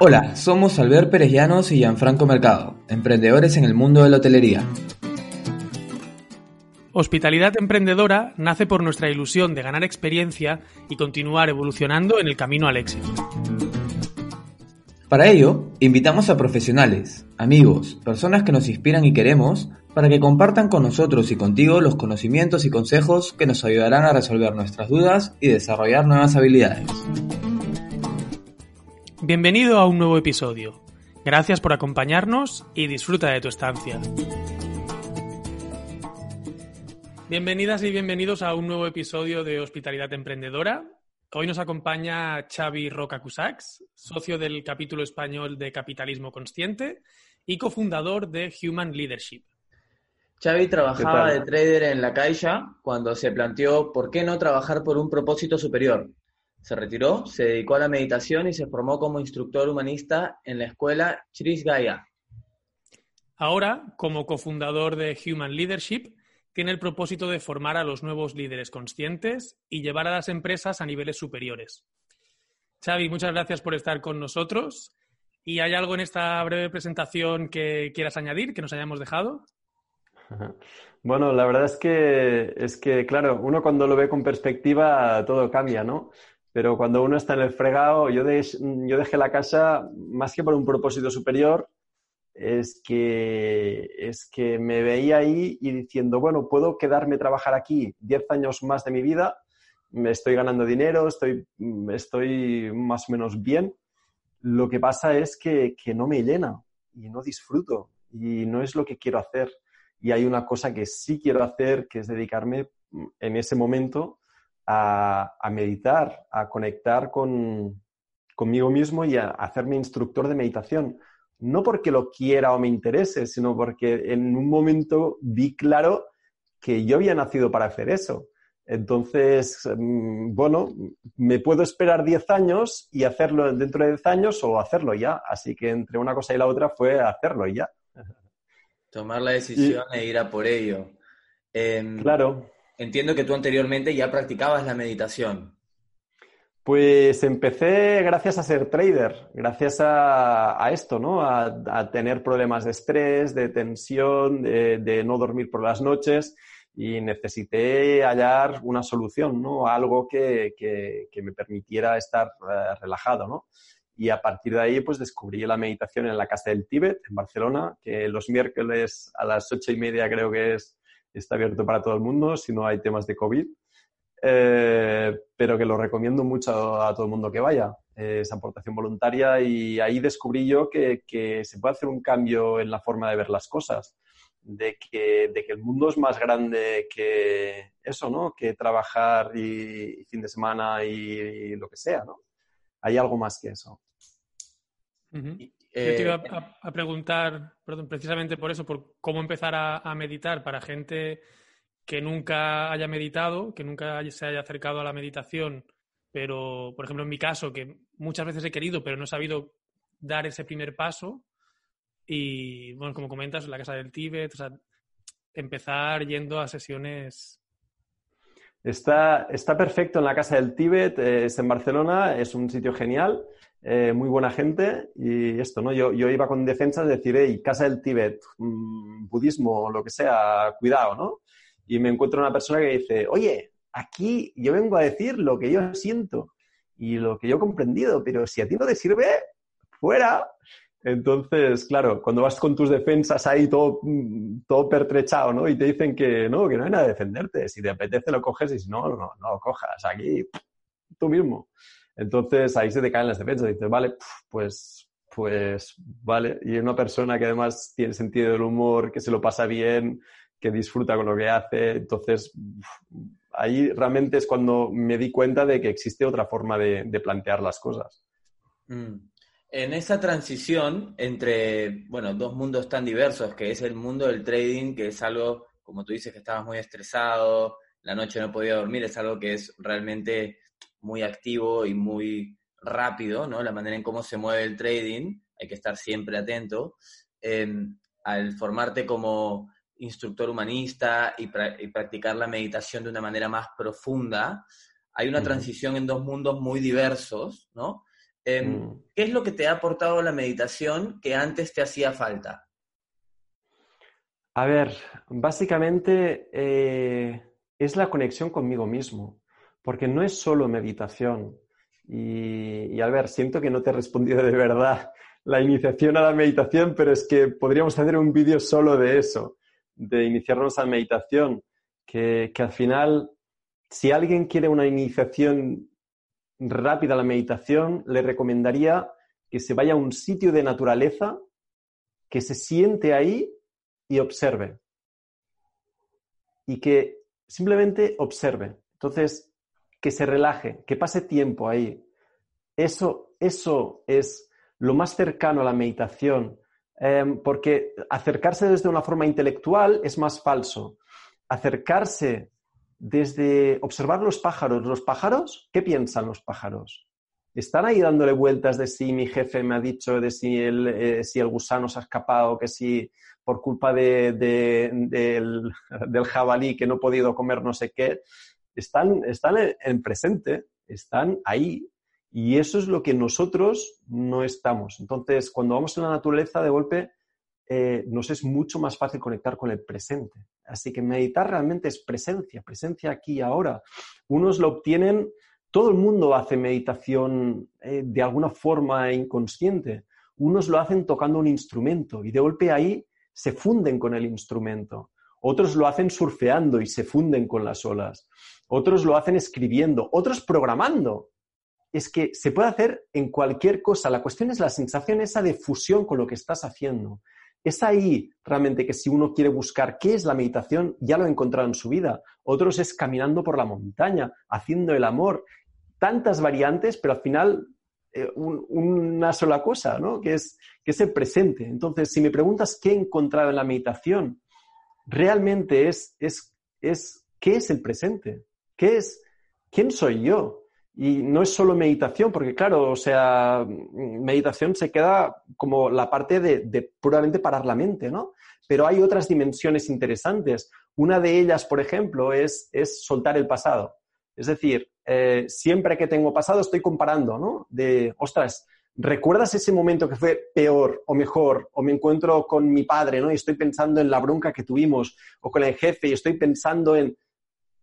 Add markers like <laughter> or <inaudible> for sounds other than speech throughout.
Hola, somos Albert Pérez Llanos y Gianfranco Mercado, emprendedores en el mundo de la hotelería. Hospitalidad Emprendedora nace por nuestra ilusión de ganar experiencia y continuar evolucionando en el camino al éxito. Para ello, invitamos a profesionales, amigos, personas que nos inspiran y queremos, para que compartan con nosotros y contigo los conocimientos y consejos que nos ayudarán a resolver nuestras dudas y desarrollar nuevas habilidades. Bienvenido a un nuevo episodio. Gracias por acompañarnos y disfruta de tu estancia. Bienvenidas y bienvenidos a un nuevo episodio de Hospitalidad Emprendedora. Hoy nos acompaña Xavi Roca Cusax, socio del capítulo español de Capitalismo Consciente y cofundador de Human Leadership. Xavi trabajaba de trader en la Caixa cuando se planteó por qué no trabajar por un propósito superior, se retiró, se dedicó a la meditación y se formó como instructor humanista en la escuela Chris Gaia. Ahora, como cofundador de Human Leadership, tiene el propósito de formar a los nuevos líderes conscientes y llevar a las empresas a niveles superiores. Xavi, muchas gracias por estar con nosotros. ¿Y hay algo en esta breve presentación que quieras añadir, que nos hayamos dejado? <laughs> Bueno, la verdad es que, es que, claro, uno cuando lo ve con perspectiva todo cambia, ¿no? Pero cuando uno está en el fregado, yo, yo dejé la casa más que por un propósito superior, es que, es que me veía ahí y diciendo, bueno, puedo quedarme a trabajar aquí 10 años más de mi vida, me estoy ganando dinero, estoy, estoy más o menos bien. Lo que pasa es que, que no me llena y no disfruto y no es lo que quiero hacer. Y hay una cosa que sí quiero hacer, que es dedicarme en ese momento a, meditar, a conectar con, conmigo mismo y a, hacerme instructor de meditación. No porque lo quiera o me interese, sino porque en un momento vi claro que yo había nacido para hacer eso. Entonces, mm, bueno, me puedo esperar 10 años y hacerlo dentro de 10 años o hacerlo ya. Así que entre una cosa y la otra fue hacerlo ya. Tomar la decisión e ir a por ello. Em, claro entiendo que tú anteriormente ya practicabas la meditación. Pues empecé gracias a ser trader, gracias a, esto, ¿no? A, tener problemas de estrés, de tensión, de, no dormir por las noches y necesité hallar una solución, ¿no? Algo que, me permitiera estar eh, relajado, ¿no? Y a partir de ahí, pues descubrí la meditación en la Casa del Tíbet, en Barcelona, que los miércoles a las ocho y media creo que es está abierto para todo el mundo si no hay temas de COVID, eh, pero que lo recomiendo mucho a todo el mundo que vaya. esa aportación voluntaria y ahí descubrí yo que, se puede hacer un cambio en la forma de ver las cosas, de que, de que el mundo es más grande que eso, ¿no? Que trabajar y, fin de semana y, lo que sea, ¿no? Hay algo más que eso. Yo te iba eh, a, preguntar, perdón, precisamente por eso, por cómo empezar a, meditar para gente que nunca haya meditado, que nunca se haya acercado a la meditación, pero, por ejemplo, en mi caso, que muchas veces he querido, pero no he sabido dar ese primer paso. Y, bueno, como comentas, la Casa del Tíbet, o sea, empezar yendo a sesiones Está, perfecto en la Casa del Tíbet, es en Barcelona, es un sitio genial. Eh, muy buena gente y esto, ¿no? Yo, iba con defensa de decir, hey, Casa del Tíbet, mm, budismo, lo que sea, cuidado, ¿no? Y me encuentro una persona que dice, oye, aquí yo vengo a decir lo que yo siento y lo que yo he comprendido, pero si a ti no te sirve, fuera. Entonces, claro, cuando vas con tus defensas ahí todo, mm, todo pertrechado, ¿no? Y te dicen que no, que no hay nada de defenderte. Si te apetece lo coges y si no, no, no lo cojas. Aquí, tú mismo. Entonces ahí se te caen las defensas. Dices, vale, pues, pues, vale. Y una persona que además tiene sentido del humor, que se lo pasa bien, que disfruta con lo que hace. Entonces, ahí realmente es cuando me di cuenta de que existe otra forma de, plantear las cosas. Mm. En esa transición entre, bueno, dos mundos tan diversos, que es el mundo del trading, que es algo, como tú dices, que estabas muy estresado, la noche no podía dormir, es algo que es realmente muy activo y muy rápido, ¿no? La manera en cómo se mueve el trading, hay que estar siempre atento. Em, al formarte como instructor humanista y, practicar la meditación de una manera más profunda, hay una transición en dos mundos muy diversos, ¿no? Em, mm. ¿Qué es lo que te ha aportado la meditación que antes te hacía falta? A ver, básicamente eh, es la conexión conmigo mismo, porque no es solo meditación. Y, a ver, siento que no te he respondido de verdad la iniciación a la meditación, pero es que podríamos hacer un vídeo solo de eso, de iniciarnos a meditación, que, que al final, si alguien quiere una iniciación rápida la meditación, le recomendaría que se vaya a un sitio de naturaleza, que se siente ahí y observe. Y que simplemente observe. Entonces, que se relaje, que pase tiempo ahí. Eso, eso es lo más cercano a la meditación, em, porque acercarse desde una forma intelectual es más falso. Acercarse desde observar los pájaros. ¿Los pájaros? ¿Qué piensan los pájaros? ¿Están ahí dándole vueltas de si mi jefe me ha dicho, de si el, eh, gusano se ha escapado, que si por culpa de, <laughs> del, jabalí que no he podido comer no sé qué? Están, están en presente, están ahí. Y eso es lo que nosotros no estamos. Entonces, cuando vamos en la naturaleza, de golpe eh, nos es mucho más fácil conectar con el presente. Así que meditar realmente es presencia, presencia aquí y ahora. Unos lo obtienen, todo el mundo hace meditación eh, de alguna forma inconsciente. Unos lo hacen tocando un instrumento y de golpe ahí se funden con el instrumento. Otros lo hacen surfeando y se funden con las olas. Otros lo hacen escribiendo, otros programando. Es que se puede hacer en cualquier cosa. La cuestión es la sensación esa de fusión con lo que estás haciendo. Es ahí realmente que si uno quiere buscar qué es la meditación, ya lo ha encontrado en su vida. Otros es caminando por la montaña, haciendo el amor. Tantas variantes, pero al final eh, una sola cosa, ¿no? Que es, que es el presente. Entonces, si me preguntas qué he encontrado en la meditación, realmente es, es, es qué es el presente. ¿Qué es? ¿Quién soy yo? Y no es solo meditación, porque claro, o sea, meditación se queda como la parte de, puramente parar la mente, ¿no? Pero hay otras dimensiones interesantes. Una de ellas, por ejemplo, es, es soltar el pasado. Es decir, eh, siempre que tengo pasado estoy comparando, ¿no? De, ostras, ¿recuerdas ese momento que fue peor o mejor? O me encuentro con mi padre, ¿no? Y estoy pensando en la bronca que tuvimos, o con el jefe, y estoy pensando en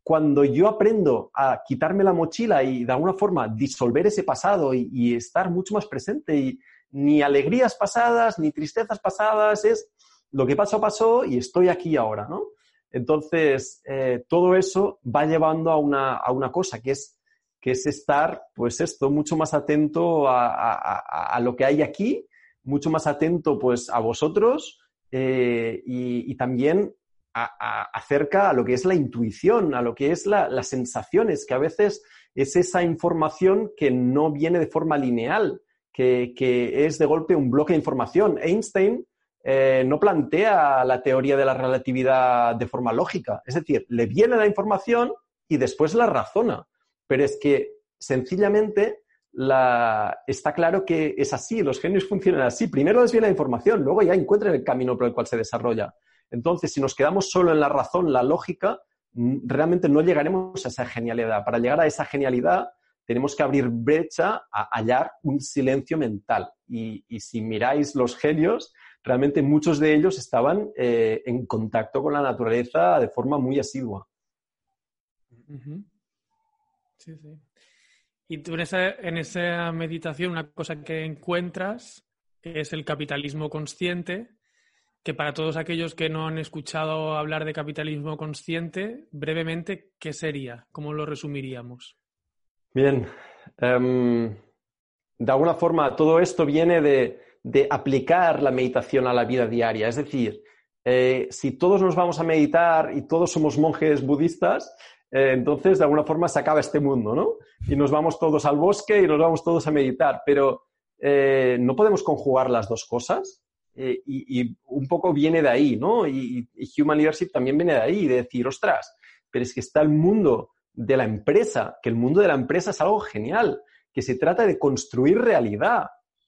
cuando yo aprendo a quitarme la mochila y de alguna forma disolver ese pasado y, estar mucho más presente y ni alegrías pasadas ni tristezas pasadas, es lo que pasó, pasó y estoy aquí ahora, ¿no? Entonces, eh, todo eso va llevando a una, a una cosa que es, que es estar, pues esto, mucho más atento a, lo que hay aquí, mucho más atento, pues, a vosotros eh, y también acerca a lo que es la intuición, a lo que es las sensaciones, que a veces es esa información que no viene de forma lineal, que, es de golpe un bloque de información. Einstein eh, no plantea la teoría de la relatividad de forma lógica, es decir, le viene la información y después la razona, pero es que sencillamente está claro que es así, los genios funcionan así. Primero les viene la información, luego ya encuentran el camino por el cual se desarrolla. Entonces, si nos quedamos solo en la razón, la lógica, realmente no llegaremos a esa genialidad. Para llegar a esa genialidad, tenemos que abrir brecha a hallar un silencio mental. Y, si miráis los genios, realmente muchos de ellos estaban eh, en contacto con la naturaleza de forma muy asidua. Sí, sí. Y tú en esa, en esa meditación una cosa que encuentras es el capitalismo consciente, que para todos aquellos que no han escuchado hablar de capitalismo consciente, brevemente, ¿qué sería? ¿Cómo lo resumiríamos? Bien. Em, de alguna forma, todo esto viene de, aplicar la meditación a la vida diaria. Es decir, eh, si todos nos vamos a meditar y todos somos monjes budistas, eh, entonces de alguna forma se acaba este mundo, ¿no? Y nos vamos todos al bosque y nos vamos todos a meditar. Pero eh, ¿no podemos conjugar las dos cosas? Eh, y, un poco viene de ahí, ¿no? Y, Human Leadership también viene de ahí, de decir, ostras, pero es que está el mundo de la empresa, que el mundo de la empresa es algo genial, que se trata de construir realidad.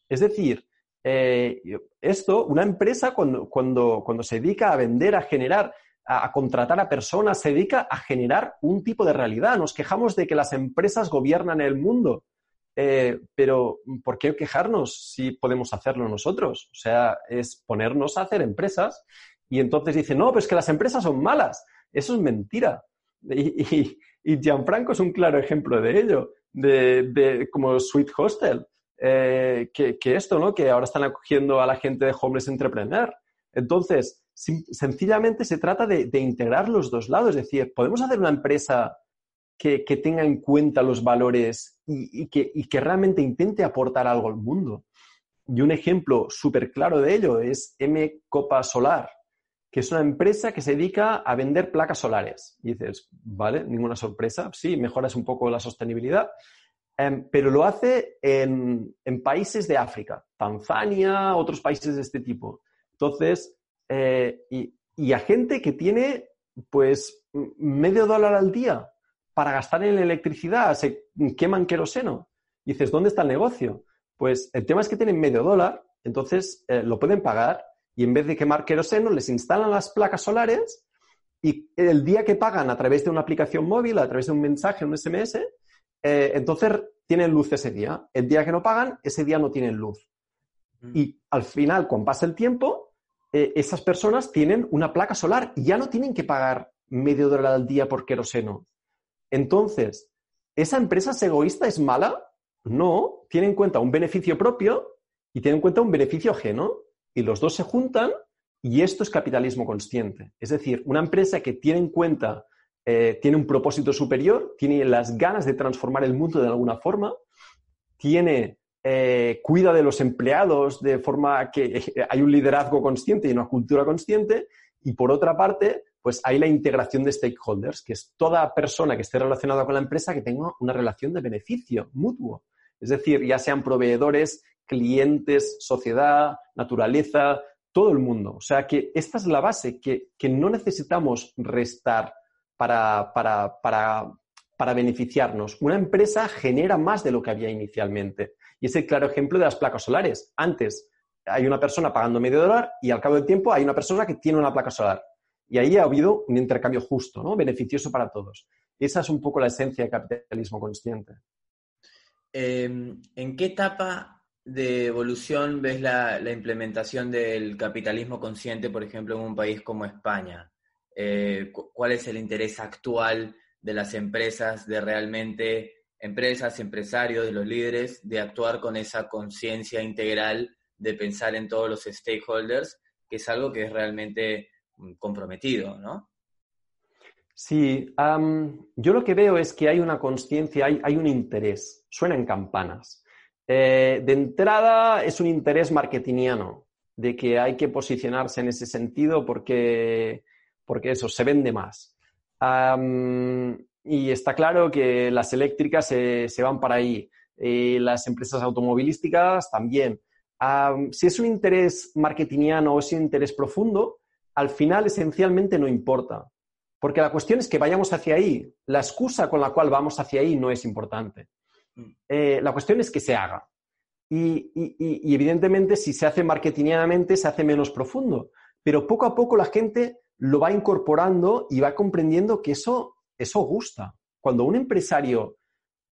Es decir, eh, esto, una empresa cuando, cuando, cuando se dedica a vender, a generar, a, contratar a personas, se dedica a generar un tipo de realidad. Nos quejamos de que las empresas gobiernan el mundo. Eh, pero ¿por qué quejarnos si podemos hacerlo nosotros? O sea, es ponernos a hacer empresas y entonces dicen, no, pues que las empresas son malas. Eso es mentira. Y, Gianfranco es un claro ejemplo de ello, de, como Sweet Hostel, eh, que, esto, ¿no? Que ahora están acogiendo a la gente de Homeless Entrepreneur. Entonces, sencillamente se trata de, integrar los dos lados, es decir, podemos hacer una empresa que, tenga en cuenta los valores y, que, y, realmente intente aportar algo al mundo. Y un ejemplo súper claro de ello es M Copa Solar que es una empresa que se dedica a vender placas solares. Y dices, vale, ninguna sorpresa, sí, mejoras un poco la sostenibilidad, em, pero lo hace en, países de África, Tanzania, otros países de este tipo. Entonces, eh, y, a gente que tiene, pues, medio dólar al día para gastar en electricidad, se queman queroseno. Y dices, ¿dónde está el negocio? Pues el tema es que tienen medio dólar, entonces eh, lo pueden pagar y en vez de quemar queroseno, les instalan las placas solares y el día que pagan a través de una aplicación móvil, a través de un mensaje, un SMS, eh, entonces tienen luz ese día. El día que no pagan, ese día no tienen luz. Mm. Y al final, cuando pasa el tiempo, eh, esas personas tienen una placa solar y ya no tienen que pagar medio dólar al día por queroseno. Entonces, ¿esa empresa es egoísta? ¿Es mala? No, tiene en cuenta un beneficio propio y tiene en cuenta un beneficio ajeno y los dos se juntan y esto es capitalismo consciente. Es decir, una empresa que tiene en cuenta, eh, tiene un propósito superior, tiene las ganas de transformar el mundo de alguna forma, tiene, eh, cuida de los empleados de forma que hay un liderazgo consciente y una cultura consciente, y por otra parte, pues hay la integración de stakeholders, que es toda persona que esté relacionada con la empresa que tenga una relación de beneficio mutuo. Es decir, ya sean proveedores, clientes, sociedad, naturaleza, todo el mundo. O sea que esta es la base, que, no necesitamos restar para, para, beneficiarnos. Una empresa genera más de lo que había inicialmente. Y es el claro ejemplo de las placas solares. Antes hay una persona pagando medio dólar y al cabo del tiempo hay una persona que tiene una placa solar. Y ahí ha habido un intercambio justo, ¿no? beneficioso para todos. Esa es un poco la esencia del capitalismo consciente. Em, ¿En qué etapa de evolución ves la, implementación del capitalismo consciente, por ejemplo, en un país como España? Eh, ¿Cuál es el interés actual de las empresas, de realmente empresas, empresarios, de los líderes, de actuar con esa conciencia integral, de pensar en todos los stakeholders, que es algo que es realmente comprometido, ¿no? Sí, yo lo que veo es que hay una conciencia, hay, un interés, suenan campanas. Eh, de entrada es un interés marketingiano, de que hay que posicionarse en ese sentido porque, porque eso, se vende más. y está claro que las eléctricas se, van para ahí, las empresas automovilísticas también. si es un interés marketingiano o es un interés profundo, al final esencialmente no importa. Porque la cuestión es que vayamos hacia ahí. La excusa con la cual vamos hacia ahí no es importante. Eh, la cuestión es que se haga. Y, evidentemente, si se hace marketingianamente, se hace menos profundo. Pero poco a poco la gente lo va incorporando y va comprendiendo que eso, eso gusta. Cuando un empresario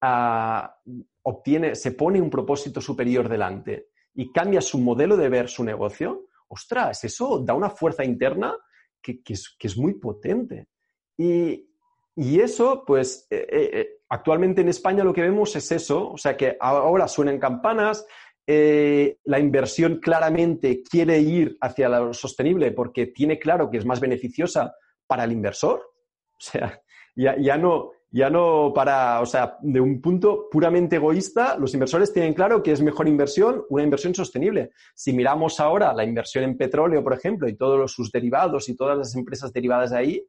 ah, obtiene, se pone un propósito superior delante y cambia su modelo de ver su negocio, ostras, eso da una fuerza interna que, es, muy potente. Y, eso, pues, eh, eh, Actualmente en España lo que vemos es eso, o sea que ahora suenan campanas, eh, la inversión claramente quiere ir hacia lo sostenible porque tiene claro que es más beneficiosa para el inversor. <laughs> O sea, ya, no, ya no para, o sea, de un punto puramente egoísta, los inversores tienen claro que es mejor inversión una inversión sostenible. Si miramos ahora la inversión en petróleo, por ejemplo, y todos sus derivados y todas las empresas derivadas de ahí,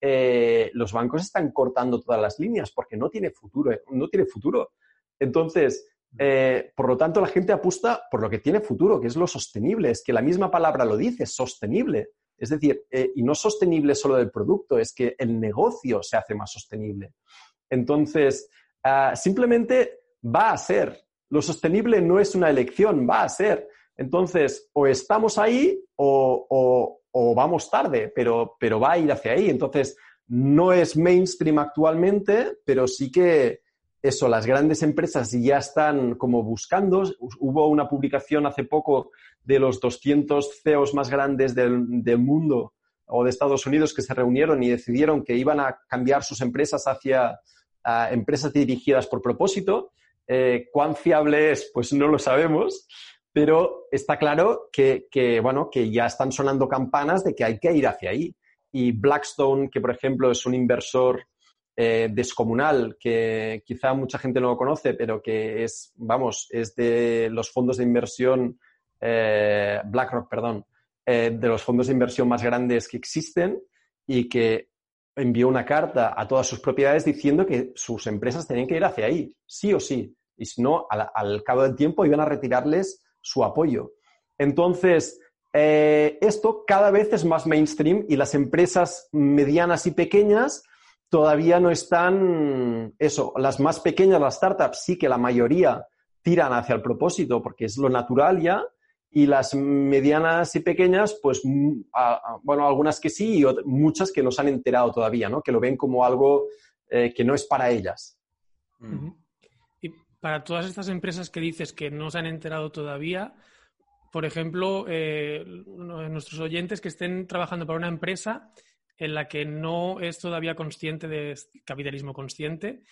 eh, los bancos están cortando todas las líneas porque no tiene futuro. Eh, no tiene futuro. Entonces, eh, por lo tanto, la gente apuesta por lo que tiene futuro, que es lo sostenible. Es que la misma palabra lo dice, sostenible. Es decir, y no sostenible solo del producto, es que el negocio se hace más sostenible. Entonces, ah, simplemente va a ser. Lo sostenible no es una elección, va a ser. Entonces, o estamos ahí o, o vamos tarde, pero, pero va a ir hacia ahí. Entonces, no es mainstream actualmente, pero sí que eso, las grandes empresas ya están como buscando. Hubo una publicación hace poco de los 200 CEOs más grandes del, mundo o de Estados Unidos que se reunieron y decidieron que iban a cambiar sus empresas hacia empresas dirigidas por propósito. Eh, ¿Cuán fiable es? Pues no lo sabemos, pero está claro que, bueno, que ya están sonando campanas de que hay que ir hacia ahí. Y Blackstone, que por ejemplo es un inversor eh, descomunal, que quizá mucha gente no lo conoce, pero que es, vamos, es de los fondos de inversión, eh, BlackRock, perdón, de los fondos de inversión más grandes que existen y que envió una carta a todas sus propiedades diciendo que sus empresas tenían que ir hacia ahí, sí o sí. Y si no, al, cabo del tiempo iban a retirarles su apoyo. Entonces, eh, esto cada vez es más mainstream y las empresas medianas y pequeñas todavía no están, eso, las más pequeñas, las startups, sí que la mayoría tiran hacia el propósito porque es lo natural ya, y las medianas y pequeñas, pues, mm, bueno, algunas que sí y muchas que no se han enterado todavía, ¿no? Que lo ven como algo eh, que no es para ellas. Y para todas estas empresas que dices que no se han enterado todavía, por ejemplo, eh, nuestros oyentes que estén trabajando para una empresa en la que no es todavía consciente de capitalismo consciente,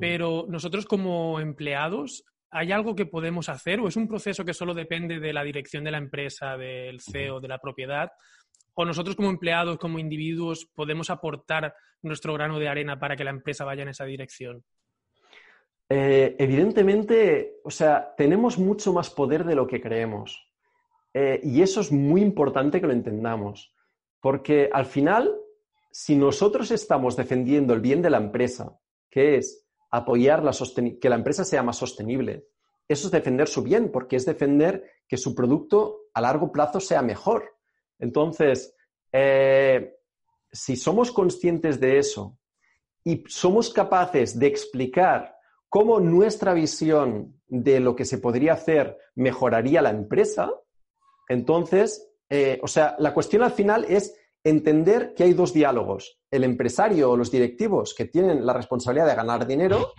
pero nosotros como empleados ¿hay algo que podemos hacer o es un proceso que solo depende de la dirección de la empresa, del CEO, de la propiedad? ¿O nosotros como empleados, como individuos, podemos aportar nuestro grano de arena para que la empresa vaya en esa dirección? Eh, evidentemente, o sea, tenemos mucho más poder de lo que creemos. Eh, y eso es muy importante que lo entendamos. Porque al final, si nosotros estamos defendiendo el bien de la empresa, que es apoyar la que la empresa sea más sostenible. Eso es defender su bien, porque es defender que su producto a largo plazo sea mejor. Entonces, eh, si somos conscientes de eso y somos capaces de explicar cómo nuestra visión de lo que se podría hacer mejoraría la empresa, entonces, eh, o sea, la cuestión al final es entender que hay dos diálogos, el empresario o los directivos que tienen la responsabilidad de ganar dinero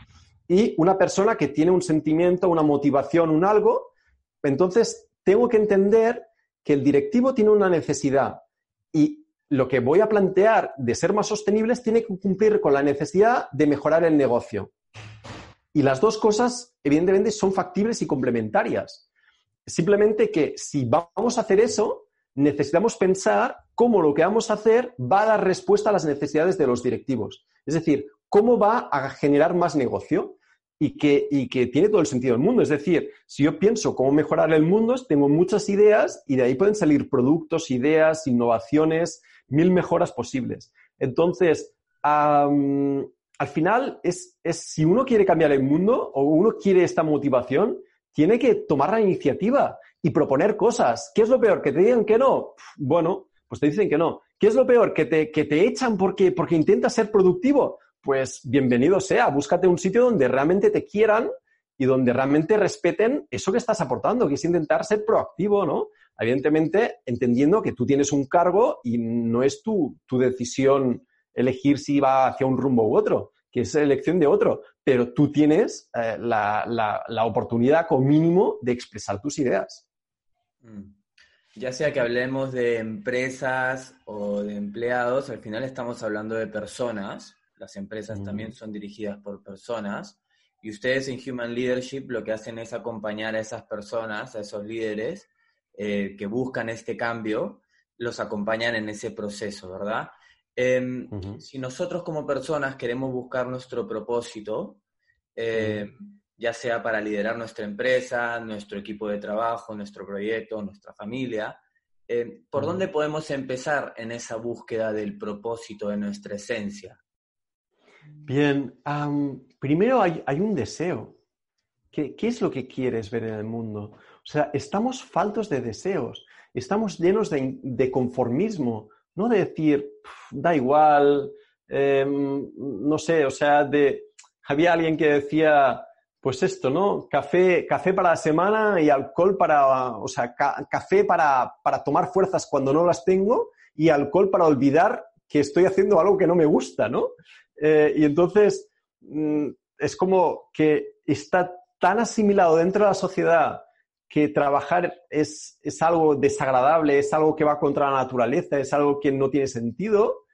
y una persona que tiene un sentimiento, una motivación, un algo. Entonces, tengo que entender que el directivo tiene una necesidad y lo que voy a plantear de ser más sostenibles tiene que cumplir con la necesidad de mejorar el negocio. Y las dos cosas, evidentemente, son factibles y complementarias. Simplemente que si vamos a hacer eso, necesitamos pensar cómo lo que vamos a hacer va a dar respuesta a las necesidades de los directivos. Es decir, cómo va a generar más negocio y que, y que tiene todo el sentido del mundo. Es decir, si yo pienso cómo mejorar el mundo, tengo muchas ideas y de ahí pueden salir productos, ideas, innovaciones, mil mejoras posibles. Entonces, al final, es, es, si uno quiere cambiar el mundo o uno quiere esta motivación, tiene que tomar la iniciativa y proponer cosas. ¿Qué es lo peor? ¿Que te digan que no? Bueno, pues te dicen que no. ¿Qué es lo peor? ¿Que te, que te echan porque, porque intentas ser productivo? Pues bienvenido sea, búscate un sitio donde realmente te quieran y donde realmente respeten eso que estás aportando, que es intentar ser proactivo, ¿no? Evidentemente, entendiendo que tú tienes un cargo y no es tu, tu decisión elegir si va hacia un rumbo u otro, que es elección de otro, pero tú tienes eh, la, la, la oportunidad como mínimo de expresar tus ideas. Mm. Ya sea que hablemos de empresas o de empleados, al final estamos hablando de personas. Las empresas también son dirigidas por personas. Y ustedes en Human Leadership lo que hacen es acompañar a esas personas, a esos líderes eh, que buscan este cambio, los acompañan en ese proceso, ¿verdad? Em, si nosotros como personas queremos buscar nuestro propósito, eh, ya sea para liderar nuestra empresa, nuestro equipo de trabajo, nuestro proyecto, nuestra familia. Eh, ¿Por dónde podemos empezar en esa búsqueda del propósito de nuestra esencia? Bien, primero hay, un deseo. ¿Qué, es lo que quieres ver en el mundo? O sea, estamos faltos de deseos, estamos llenos de, conformismo, no de decir, da igual, em, no sé, o sea, de, había alguien que decía, pues esto, ¿no? Café, café para la semana y alcohol para, o sea, café para, tomar fuerzas cuando no las tengo y alcohol para olvidar que estoy haciendo algo que no me gusta, ¿no? Eh, y entonces, mm, es como que está tan asimilado dentro de la sociedad que trabajar es, es, algo desagradable, es algo que va contra la naturaleza, es algo que no tiene sentido,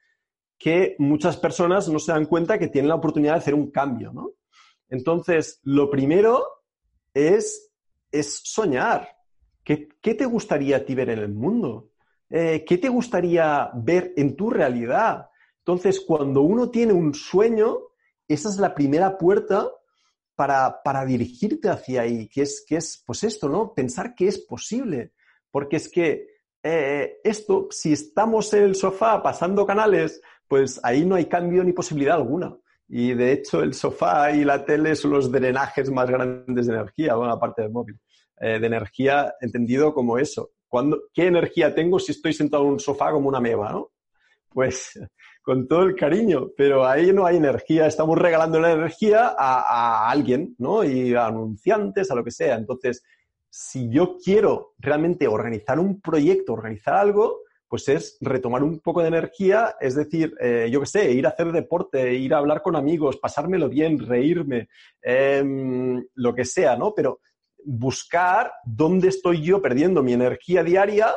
que muchas personas no se dan cuenta que tienen la oportunidad de hacer un cambio, ¿no? Entonces, lo primero es, es soñar. ¿Qué, ¿Qué, te gustaría a ti ver en el mundo? Eh, ¿Qué te gustaría ver en tu realidad? Entonces, cuando uno tiene un sueño, esa es la primera puerta para, para dirigirte hacia ahí, que es, que es, pues esto, ¿no? Pensar que es posible. Porque es que eh, esto, si estamos en el sofá pasando canales, pues ahí no hay cambio ni posibilidad alguna. Y de hecho, el sofá y la tele son los drenajes más grandes de energía, bueno, aparte del móvil. Eh, de energía entendido como eso. ¿Qué energía tengo si estoy sentado en un sofá como una meba, no? Pues <laughs> con todo el cariño, pero ahí no hay energía, estamos regalando la energía a, a alguien, ¿no? Y a anunciantes, a lo que sea. Entonces, si yo quiero realmente organizar un proyecto, organizar algo, pues es retomar un poco de energía, es decir, eh, yo qué sé, ir a hacer deporte, ir a hablar con amigos, pasármelo bien, reírme, em, lo que sea, ¿no? Pero buscar dónde estoy yo perdiendo mi energía diaria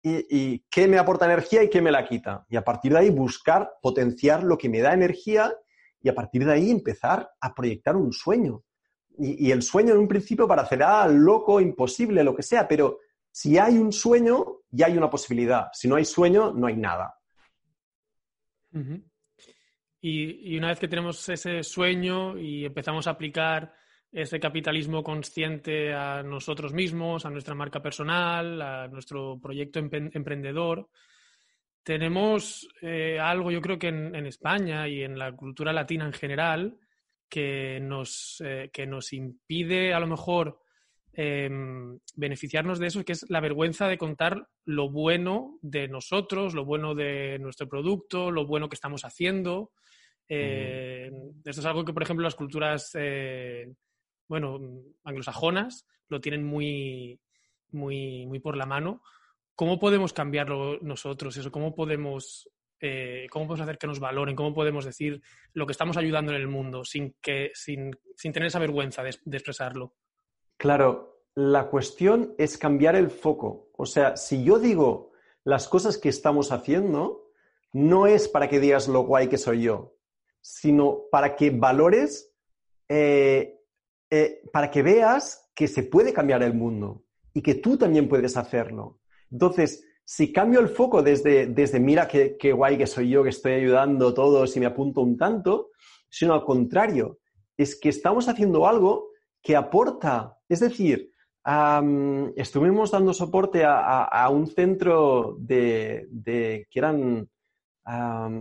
y, qué me aporta energía y qué me la quita. Y a partir de ahí buscar potenciar lo que me da energía y a partir de ahí empezar a proyectar un sueño. Y, el sueño en un principio parecerá loco, imposible, lo que sea, pero si hay un sueño, ya hay una posibilidad. Si no hay sueño, no hay nada. y, una vez que tenemos ese sueño y empezamos a aplicar ese capitalismo consciente a nosotros mismos, a nuestra marca personal, a nuestro proyecto emprendedor. Tenemos eh, algo, yo creo que en, España y en la cultura latina en general, que nos, eh, que nos impide a lo mejor em, beneficiarnos de eso, que es la vergüenza de contar lo bueno de nosotros, lo bueno de nuestro producto, lo bueno que estamos haciendo. Eh, esto es algo que, por ejemplo, las culturas bueno, anglosajonas lo tienen muy, muy, muy por la mano. ¿Cómo podemos cambiarlo nosotros eso? ¿Cómo podemos, eh, ¿Cómo podemos hacer que nos valoren? ¿Cómo podemos decir lo que estamos ayudando en el mundo sin, que, sin, sin tener esa vergüenza de, de expresarlo? Claro, la cuestión es cambiar el foco. O sea, si yo digo las cosas que estamos haciendo, no es para que digas lo guay que soy yo, sino para que valores eh, eh, para que veas que se puede cambiar el mundo y que tú también puedes hacerlo. Entonces, si cambio el foco desde, desde mira qué, guay que soy yo, que estoy ayudando a todos y me apunto un tanto, sino al contrario, es que estamos haciendo algo que aporta. Es decir, estuvimos dando soporte a, un centro de, que, eran,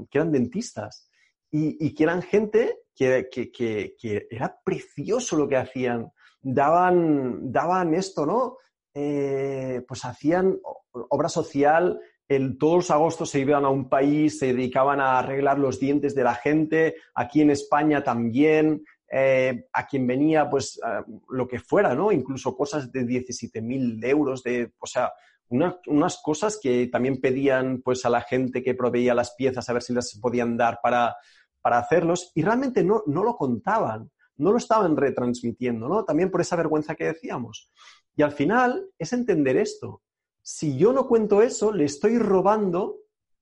que eran dentistas y, que eran gente que, era precioso lo que hacían. Daban, daban esto, ¿no? Eh, pues hacían obra social, todos los agostos se iban a un país, se dedicaban a arreglar los dientes de la gente, aquí en España también, eh, a quien venía, pues lo que fuera, ¿no? Incluso cosas de 17.000 euros, de, o sea, unas cosas que también pedían pues a la gente que proveía las piezas a ver si las podían dar para, para hacerlos y realmente no, no lo contaban, no lo estaban retransmitiendo, ¿no? También por esa vergüenza que decíamos. Y al final es entender esto. Si yo no cuento eso, le estoy robando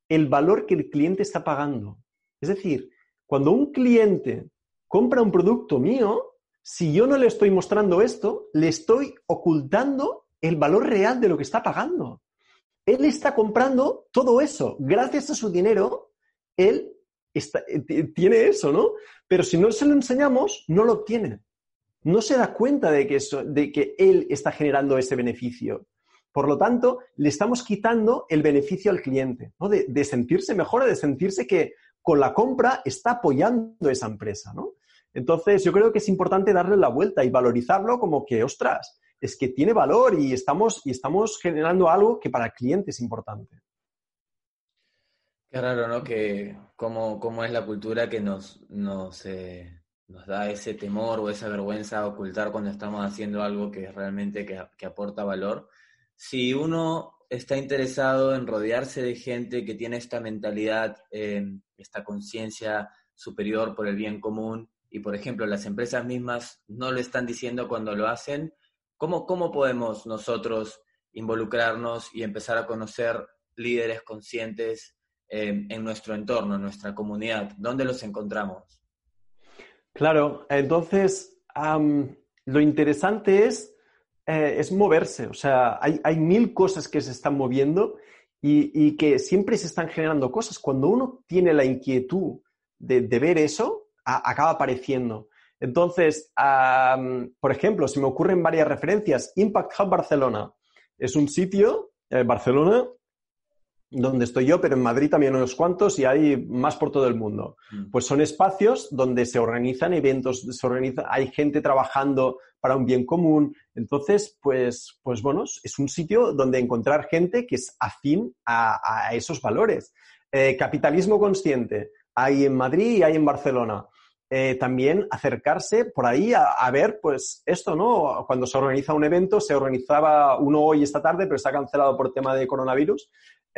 el valor que el cliente está pagando. Es decir, cuando un cliente compra un producto mío, si yo no le estoy mostrando esto, le estoy ocultando el valor real de lo que está pagando. Él está comprando todo eso. Gracias a su dinero, él eh, tiene eso, ¿no? Pero si no se lo enseñamos, no lo obtiene. No se da cuenta de que, de que él está generando ese beneficio. Por lo tanto, le estamos quitando el beneficio al cliente, ¿no? de, de sentirse mejor, de sentirse que con la compra está apoyando esa empresa, ¿no? Entonces, yo creo que es importante darle la vuelta y valorizarlo como que, ostras, es que tiene valor y estamos, y estamos generando algo que para el cliente es importante. Qué raro, ¿no? Que cómo, es la cultura que nos, nos, eh, nos da ese temor o esa vergüenza a ocultar cuando estamos haciendo algo que realmente que, aporta valor. Si uno está interesado en rodearse de gente que tiene esta mentalidad, eh, esta conciencia superior por el bien común y, por ejemplo, las empresas mismas no lo están diciendo cuando lo hacen, ¿cómo, cómo podemos nosotros involucrarnos y empezar a conocer líderes conscientes eh, en nuestro entorno, en nuestra comunidad? ¿Dónde los encontramos? Claro, entonces lo interesante es, eh, es moverse, o sea, hay, hay, mil cosas que se están moviendo y, que siempre se están generando cosas. Cuando uno tiene la inquietud de, ver eso, acaba apareciendo. Entonces, por ejemplo, se me ocurren varias referencias. Impact Hub Barcelona es un sitio, eh, Barcelona, donde estoy yo, pero en Madrid también unos cuantos y hay más por todo el mundo. Mm. Pues son espacios donde se organizan eventos, se organiza, hay gente trabajando para un bien común. Entonces, pues, pues bueno, es un sitio donde encontrar gente que es afín a, esos valores. Eh, capitalismo consciente, hay en Madrid y hay en Barcelona. Eh, también acercarse por ahí a, ver, pues esto, ¿no? Cuando se organiza un evento, se organizaba uno hoy esta tarde, pero se ha cancelado por tema de coronavirus.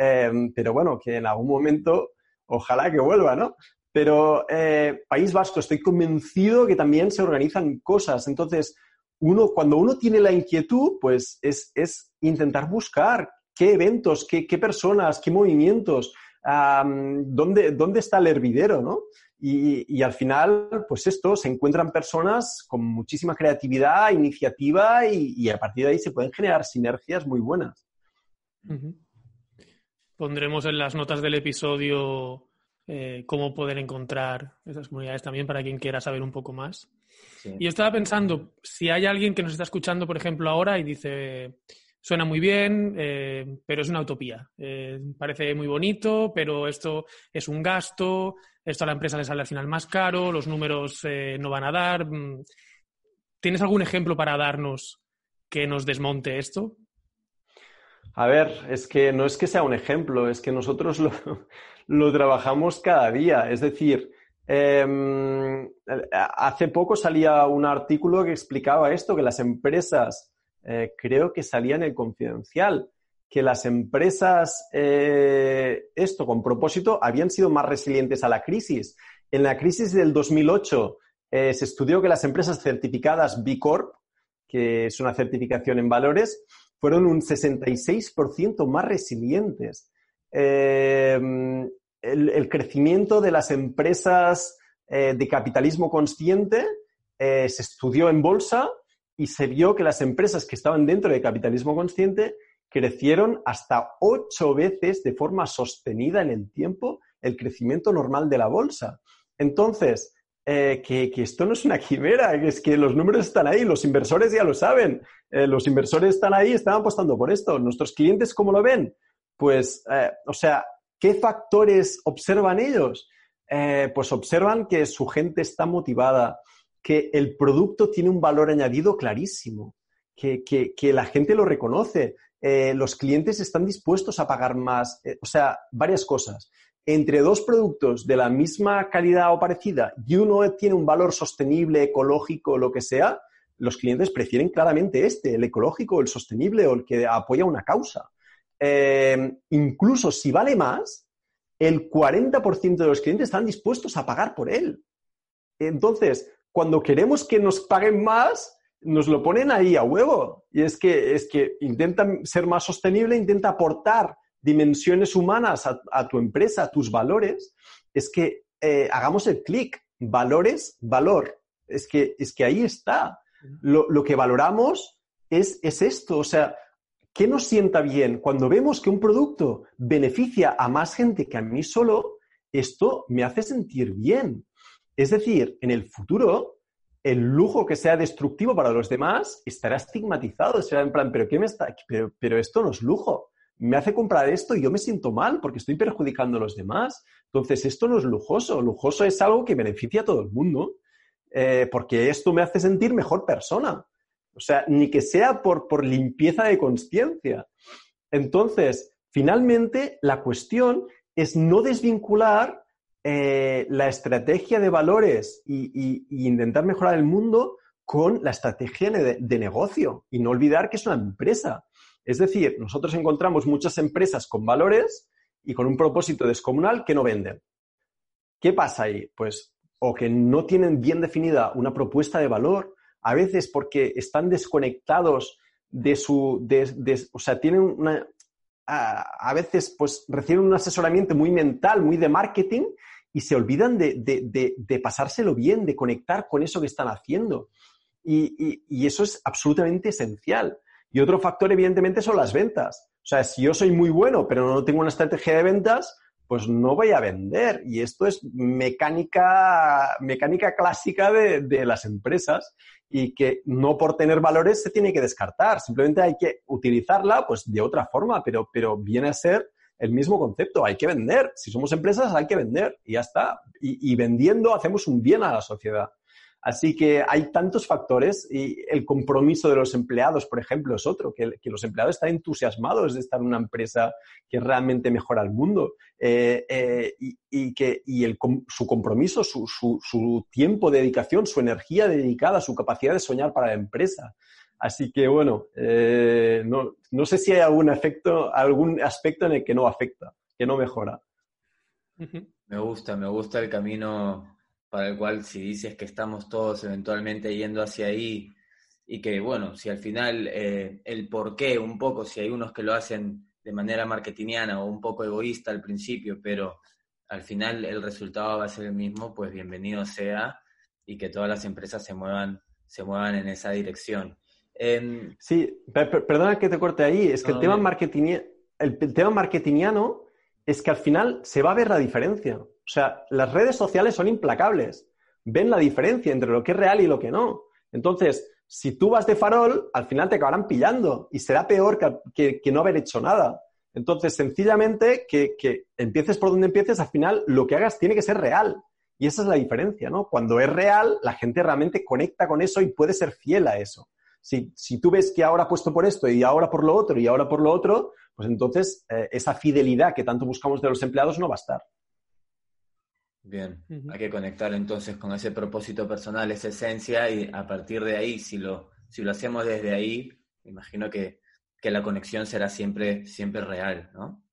Em, pero bueno, que en algún momento, ojalá que vuelva, ¿no? Pero eh, País Vasco, estoy convencido que también se organizan cosas. Entonces, uno, cuando uno tiene la inquietud, pues es, intentar buscar qué eventos, qué, personas, qué movimientos, dónde, dónde está el hervidero, ¿no? Y, al final, pues esto, se encuentran personas con muchísima creatividad, iniciativa y, a partir de ahí se pueden generar sinergias muy buenas. Pondremos en las notas del episodio eh, cómo poder encontrar esas comunidades también para quien quiera saber un poco más. Y yo estaba pensando, si hay alguien que nos está escuchando, por ejemplo, ahora y dice, suena muy bien, eh, pero es una utopía. Eh, parece muy bonito, pero esto es un gasto, esto a la empresa le sale al final más caro, los números eh, no van a dar. Mm, ¿Tienes algún ejemplo para darnos que nos desmonte esto? A ver, es que no es que sea un ejemplo, es que nosotros lo, <laughs> trabajamos cada día. Es decir, em, hace poco salía un artículo que explicaba esto, que las empresas, eh, creo que salía en el confidencial, que las empresas, eh, esto con propósito, habían sido más resilientes a la crisis. En la crisis del 2008 eh, se estudió que las empresas certificadas B Corp, que es una certificación en valores, fueron un 66% más resilientes. Eh, el, crecimiento de las empresas de capitalismo consciente se estudió en bolsa y se vio que las empresas que estaban dentro de capitalismo consciente crecieron hasta ocho veces de forma sostenida en el tiempo el crecimiento normal de la bolsa. Entonces, eh, que, esto no es una quimera, que es que los números están ahí, los inversores ya lo saben, eh, los inversores están ahí, están apostando por esto. ¿Nuestros clientes cómo lo ven? Pues, eh, o sea, ¿qué factores observan ellos? pues observan que su gente está motivada, que el producto tiene un valor añadido clarísimo, que, que la gente lo reconoce, los clientes están dispuestos a pagar más. O sea, varias cosas. Entre dos productos de la misma calidad o parecida y uno tiene un valor sostenible, ecológico, lo que sea, los clientes prefieren claramente este, el ecológico, el sostenible o el que apoya una causa. Eh, incluso si vale más, el 40% de los clientes están dispuestos a pagar por él. Entonces, cuando queremos que nos paguen más, nos lo ponen ahí a huevo. Y es que, es que intentan ser más sostenible, intenta aportar dimensiones humanas a, tu empresa, a tus valores. Es que eh, hagamos el clic. Valores, valor. Es que, es que ahí está. Lo, que valoramos es, es esto. O sea, ¿qué nos sienta bien? Cuando vemos que un producto beneficia a más gente que a mí solo, esto me hace sentir bien. Es decir, en el futuro, el lujo que sea destructivo para los demás estará estigmatizado. Será en plan, ¿pero qué me está? Pero, pero esto no es lujo. Me hace comprar esto y yo me siento mal porque estoy perjudicando a los demás. Entonces, esto no es lujoso. Lujoso es algo que beneficia a todo el mundo eh, porque esto me hace sentir mejor persona. O sea, ni que sea por, por limpieza de conciencia. Entonces, finalmente, la cuestión es no desvincular eh, la estrategia de valores y, intentar mejorar el mundo con la estrategia de, negocio y no olvidar que es una empresa. Es decir, nosotros encontramos muchas empresas con valores y con un propósito descomunal que no venden. ¿Qué pasa ahí? Pues o que no tienen bien definida una propuesta de valor, a veces porque están desconectados de su, o sea, tienen una, a, veces pues reciben un asesoramiento muy mental, muy de marketing y se olvidan de, pasárselo bien, de conectar con eso que están haciendo. Y, eso es absolutamente esencial. Y otro factor, evidentemente, son las ventas. O sea, si yo soy muy bueno, pero no tengo una estrategia de ventas, pues no voy a vender. Y esto es mecánica, mecánica clásica de, de, las empresas y que no por tener valores se tiene que descartar. Simplemente hay que utilizarla pues de otra forma, pero, pero viene a ser el mismo concepto. Hay que vender. Si somos empresas, hay que vender y ya está. y vendiendo hacemos un bien a la sociedad. Así que hay tantos factores y el compromiso de los empleados, por ejemplo, es otro, que, los empleados están entusiasmados de estar en una empresa que realmente mejora el mundo eh, eh, y, que su compromiso, su, tiempo de dedicación, su energía dedicada, su capacidad de soñar para la empresa. Así que bueno, eh, no, no, sé si hay algún efecto, algún aspecto en el que no afecta, que no mejora. Me gusta, me gusta el camino para el cual si dices que estamos todos eventualmente yendo hacia ahí y que, bueno, si al final eh, el por qué, un poco, si hay unos que lo hacen de manera marketingiana o un poco egoísta al principio, pero al final el resultado va a ser el mismo, pues bienvenido sea y que todas las empresas se muevan, se muevan en esa dirección. Em, sí, perdona que te corte ahí, es que el, tema el tema marketingiano es que al final se va a ver la diferencia. O sea, las redes sociales son implacables. Ven la diferencia entre lo que es real y lo que no. Entonces, si tú vas de farol, al final te acabarán pillando y será peor que, no haber hecho nada. Entonces, sencillamente, que, empieces por donde empieces, al final lo que hagas tiene que ser real. Y esa es la diferencia, ¿no? Cuando es real, la gente realmente conecta con eso y puede ser fiel a eso. Si, tú ves que ahora puesto por esto y ahora por lo otro y ahora por lo otro, pues entonces eh, esa fidelidad que tanto buscamos de los empleados no va a estar. Bien, hay que conectar entonces con ese propósito personal, esa esencia, y a partir de ahí, si lo, si lo hacemos desde ahí, imagino que, la conexión será siempre, siempre real, ¿no?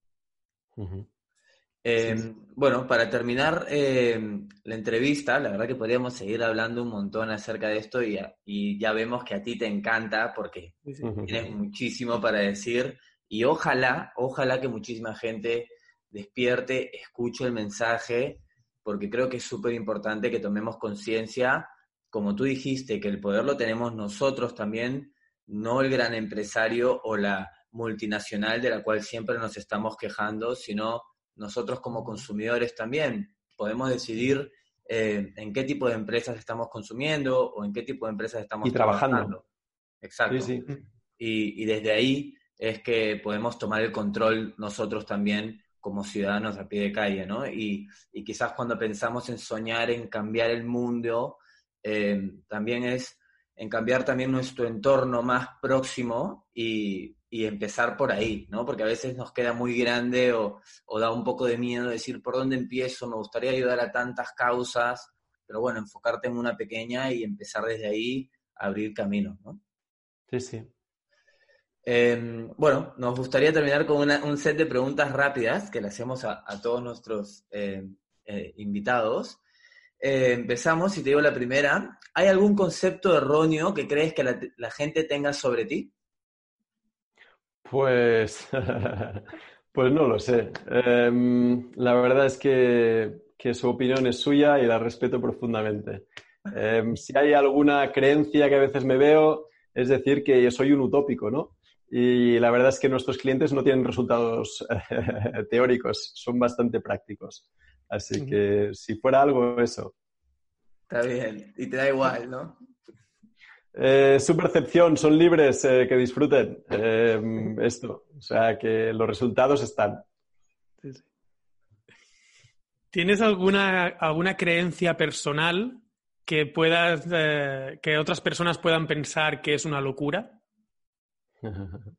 Em, bueno, para terminar em, la entrevista, la verdad que podríamos seguir hablando un montón acerca de esto y, y ya vemos que a ti te encanta porque tienes muchísimo para decir y ojalá, ojalá que muchísima gente despierte, escuche el mensaje porque creo que es súper importante que tomemos conciencia, como tú dijiste, que el poder lo tenemos nosotros también, no el gran empresario o la multinacional de la cual siempre nos estamos quejando, sino nosotros como consumidores también. Podemos decidir eh, en qué tipo de empresas estamos consumiendo o en qué tipo de empresas estamos y trabajando. Exacto. Y, y desde ahí es que podemos tomar el control nosotros también como ciudadanos a pie de calle, ¿no? Y, quizás cuando pensamos en soñar, en cambiar el mundo, eh, también es en cambiar también nuestro entorno más próximo y, empezar por ahí, ¿no? Porque a veces nos queda muy grande o, da un poco de miedo decir, ¿por dónde empiezo? Me gustaría ayudar a tantas causas, pero bueno, enfocarte en una pequeña y empezar desde ahí a abrir camino, ¿no? Sí, sí. Em, bueno, nos gustaría terminar con un set de preguntas rápidas que le hacemos a, todos nuestros em, eh, invitados. Eh, empezamos y te digo la primera. ¿Hay algún concepto erróneo que crees que la, gente tenga sobre ti? Pues, <laughs> pues no lo sé. Em, la verdad es que, que, su opinión es suya y la respeto profundamente. si hay alguna creencia que a veces me veo, es decir que soy un utópico, ¿no? Y la verdad es que nuestros clientes no tienen resultados <laughs> teóricos, son bastante prácticos. Así que si fuera algo, eso. Está bien, y te da igual, ¿no? Eh, su percepción, son libres, eh, que disfruten eh, esto. O sea, que los resultados están. ¿Tienes alguna, alguna creencia personal que puedas, que otras personas puedan pensar que es una locura? <laughs>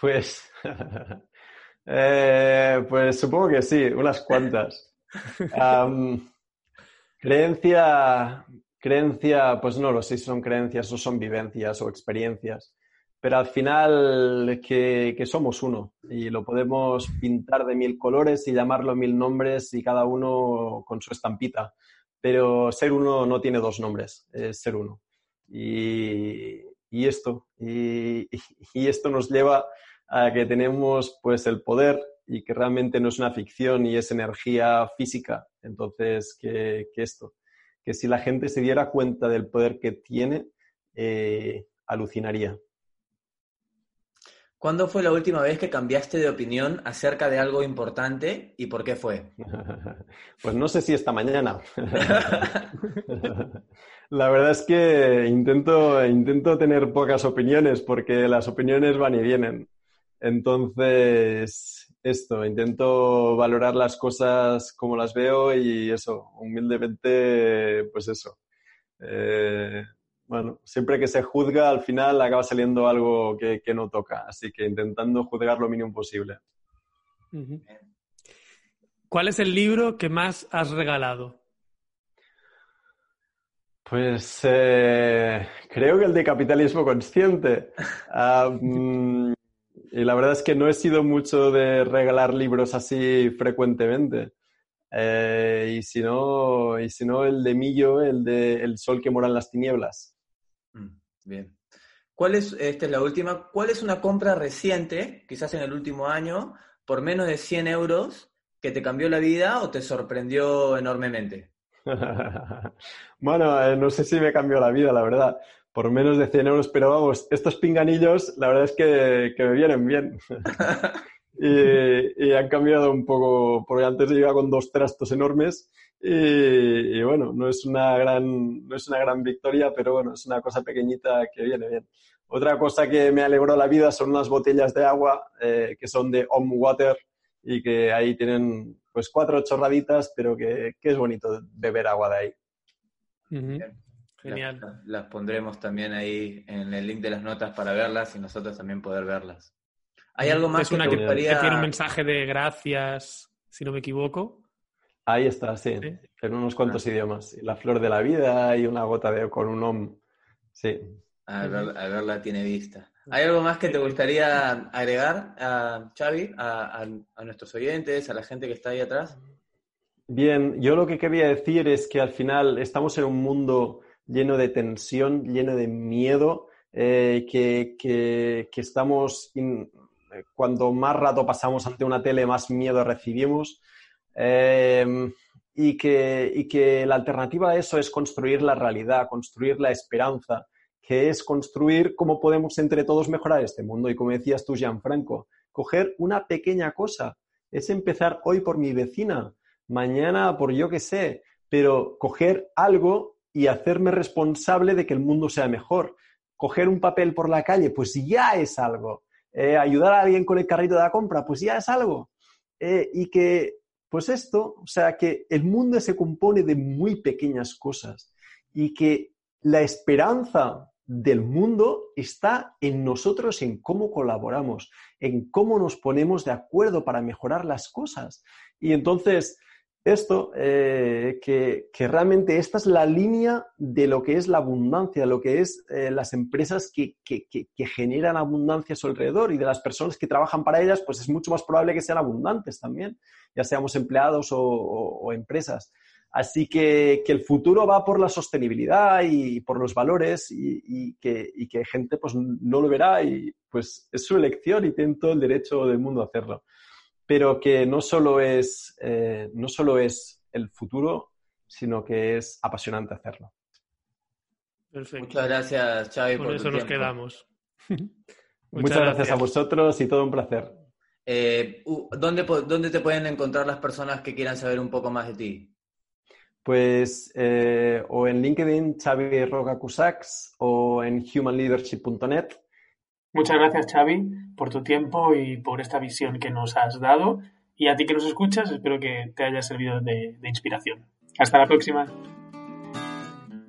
Pues, <laughs> eh, pues supongo que sí, unas cuantas. creencia, creencia, pues no lo sé si son creencias o son vivencias o experiencias, pero al final que, que, somos uno y lo podemos pintar de mil colores y llamarlo mil nombres y cada uno con su estampita. pero ser uno no tiene dos nombres, es ser uno. Y, esto, <laughs> y, esto nos lleva a que tenemos pues el poder y que realmente no es una ficción y es energía física. Entonces, que, esto, que si la gente se diera cuenta del poder que tiene, eh, alucinaría. ¿Cuándo fue la última vez que cambiaste de opinión acerca de algo importante y por qué fue? <laughs> Pues no sé si esta mañana. <laughs> La verdad es que intento, intento tener pocas opiniones porque las opiniones van y vienen. Entonces, esto, intento valorar las cosas como las veo y eso, humildemente, pues eso. Eh, bueno, siempre que se juzga, al final acaba saliendo algo que, no toca. Así que intentando juzgar lo mínimo posible. ¿Cuál es el libro que más has regalado? Pues eh, creo que el de capitalismo consciente. <laughs> Y la verdad es que no he sido mucho de regalar libros así frecuentemente. Eh, y, si no, y si no, el de Millo, el de El sol que mora en las tinieblas. Mm, bien. ¿Cuál es, esta es la última, cuál es una compra reciente, quizás en el último año, por menos de 100 euros, que te cambió la vida o te sorprendió enormemente? <laughs> bueno, eh, no sé si me cambió la vida, la verdad, por menos de 100 euros, pero vamos, estos pinganillos, la verdad es que, me vienen bien. <laughs> y, y, han cambiado un poco, porque antes iba con dos trastos enormes y, bueno, no es, una gran, no es una gran victoria, pero bueno, es una cosa pequeñita que viene bien. Otra cosa que me alegró la vida son unas botellas de agua eh, que son de Om Water y que ahí tienen pues cuatro chorraditas, pero que, es bonito beber agua de ahí. Genial. Las, pondremos también ahí en el link de las notas para verlas y nosotros también poder verlas. ¿Hay algo más que, que, que tiene un mensaje de gracias, si no me equivoco. Ahí está, sí, en unos cuantos idiomas. La flor de la vida y una gota de con un om. Sí. A, verla tiene vista. ¿Hay algo más que te gustaría agregar, a Xavi, a, nuestros oyentes, a la gente que está ahí atrás? Bien, yo lo que quería decir es que al final estamos en un mundo lleno de tensión, lleno de miedo, eh, que, estamos, cuando más rato pasamos ante una tele, más miedo recibimos. Em, y, que, que la alternativa a eso es construir la realidad, construir la esperanza, que es construir cómo podemos entre todos mejorar este mundo. Y como decías tú, Gianfranco, coger una pequeña cosa, es empezar hoy por mi vecina, mañana por yo que sé, pero coger algo y hacerme responsable de que el mundo sea mejor. Coger un papel por la calle, pues ya es algo. Eh, ayudar a alguien con el carrito de la compra, pues ya es algo. Eh, y que pues esto, o sea, que el mundo se compone de muy pequeñas cosas y que la esperanza del mundo está en nosotros, en cómo colaboramos, en cómo nos ponemos de acuerdo para mejorar las cosas. Y entonces, esto, eh, que, realmente esta es la línea de lo que es la abundancia, lo que es eh, las empresas que, generan abundancia a su alrededor y de las personas que trabajan para ellas, pues es mucho más probable que sean abundantes también, ya seamos empleados o, empresas. Así que, el futuro va por la sostenibilidad y por los valores y, que, gente pues no lo verá y pues es su elección y tiene todo el derecho del mundo a hacerlo pero que no solo es, eh, no solo es el futuro, sino que es apasionante hacerlo. Muchas gracias, Xavi. por eso nos quedamos. <laughs> Muchas, gracias. a vosotros y todo un placer. Eh, ¿dónde, ¿Dónde te pueden encontrar las personas que quieran saber un poco más de ti? Pues eh, o en LinkedIn, Xavi Roca o en humanleadership.net Muchas gracias, Xavi, por tu tiempo y por esta visión que nos has dado. Y a ti que nos escuchas, espero que te haya servido de, de inspiración. Hasta la próxima.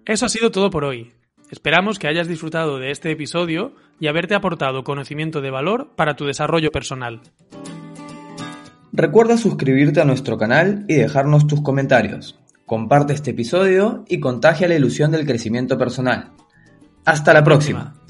Eso ha sido todo por hoy. Esperamos que hayas disfrutado de este episodio y haberte aportado conocimiento de valor para tu desarrollo personal. Recuerda suscribirte a nuestro canal y dejarnos tus comentarios. Comparte este episodio y contagia la ilusión del crecimiento personal. Hasta la próxima.